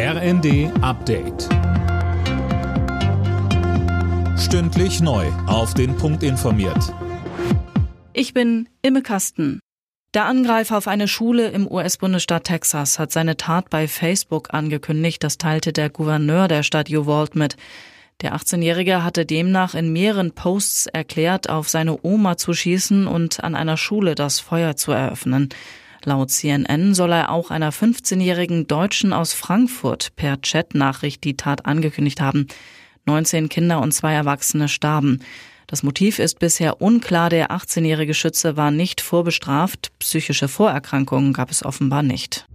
RND Update. Stündlich neu. Auf den Punkt informiert. Ich bin Imme Kasten. Der Angreifer auf eine Schule im US-Bundesstaat Texas hat seine Tat bei Facebook angekündigt. Das teilte der Gouverneur der Stadt Uvalde mit. Der 18-Jährige hatte demnach in mehreren Posts erklärt, auf seine Oma zu schießen und an einer Schule das Feuer zu eröffnen. Laut CNN soll er auch einer 15-jährigen Deutschen aus Frankfurt per Chatnachricht die Tat angekündigt haben. 19 Kinder und zwei Erwachsene starben. Das Motiv ist bisher unklar. Der 18-jährige Schütze war nicht vorbestraft. Psychische Vorerkrankungen gab es offenbar nicht.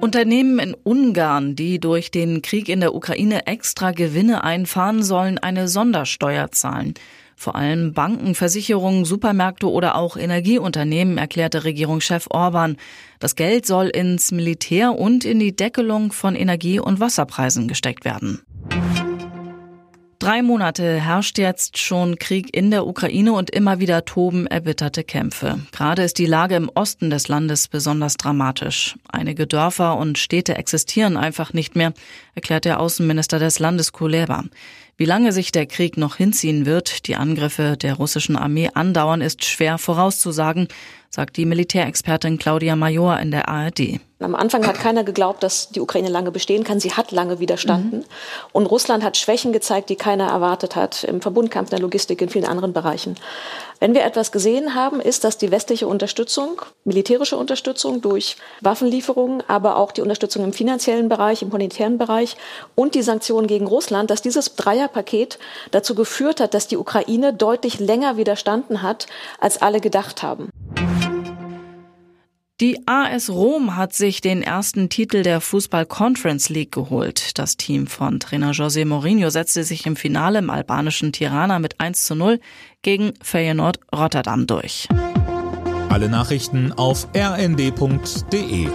Unternehmen in Ungarn, die durch den Krieg in der Ukraine extra Gewinne einfahren, sollen eine Sondersteuer zahlen. Vor allem Banken, Versicherungen, Supermärkte oder auch Energieunternehmen, erklärte Regierungschef Orban. Das Geld soll ins Militär und in die Deckelung von Energie- und Wasserpreisen gesteckt werden. Drei Monate herrscht jetzt schon Krieg in der Ukraine und immer wieder toben erbitterte Kämpfe. Gerade ist die Lage im Osten des Landes besonders dramatisch. Einige Dörfer und Städte existieren einfach nicht mehr, erklärt der Außenminister des Landes Kuleba. Wie lange sich der Krieg noch hinziehen wird, die Angriffe der russischen Armee andauern, ist schwer vorauszusagen, sagt die Militärexpertin Claudia Major in der ARD. Am Anfang hat keiner geglaubt, dass die Ukraine lange bestehen kann. Sie hat lange widerstanden. Mhm. Und Russland hat Schwächen gezeigt, die keiner erwartet hat, im Verbundkampf, in der Logistik, in vielen anderen Bereichen. Wenn wir etwas gesehen haben, ist, dass die westliche Unterstützung, militärische Unterstützung durch Waffenlieferungen, aber auch die Unterstützung im finanziellen Bereich, im humanitären Bereich und die Sanktionen gegen Russland, dass dieses Dreierpaket dazu geführt hat, dass die Ukraine deutlich länger widerstanden hat, als alle gedacht haben. Die AS Rom hat sich den ersten Titel der Fußball Conference League geholt. Das Team von Trainer José Mourinho setzte sich im Finale im albanischen Tirana mit 1 zu 0 gegen Feyenoord Rotterdam durch. Alle Nachrichten auf rnd.de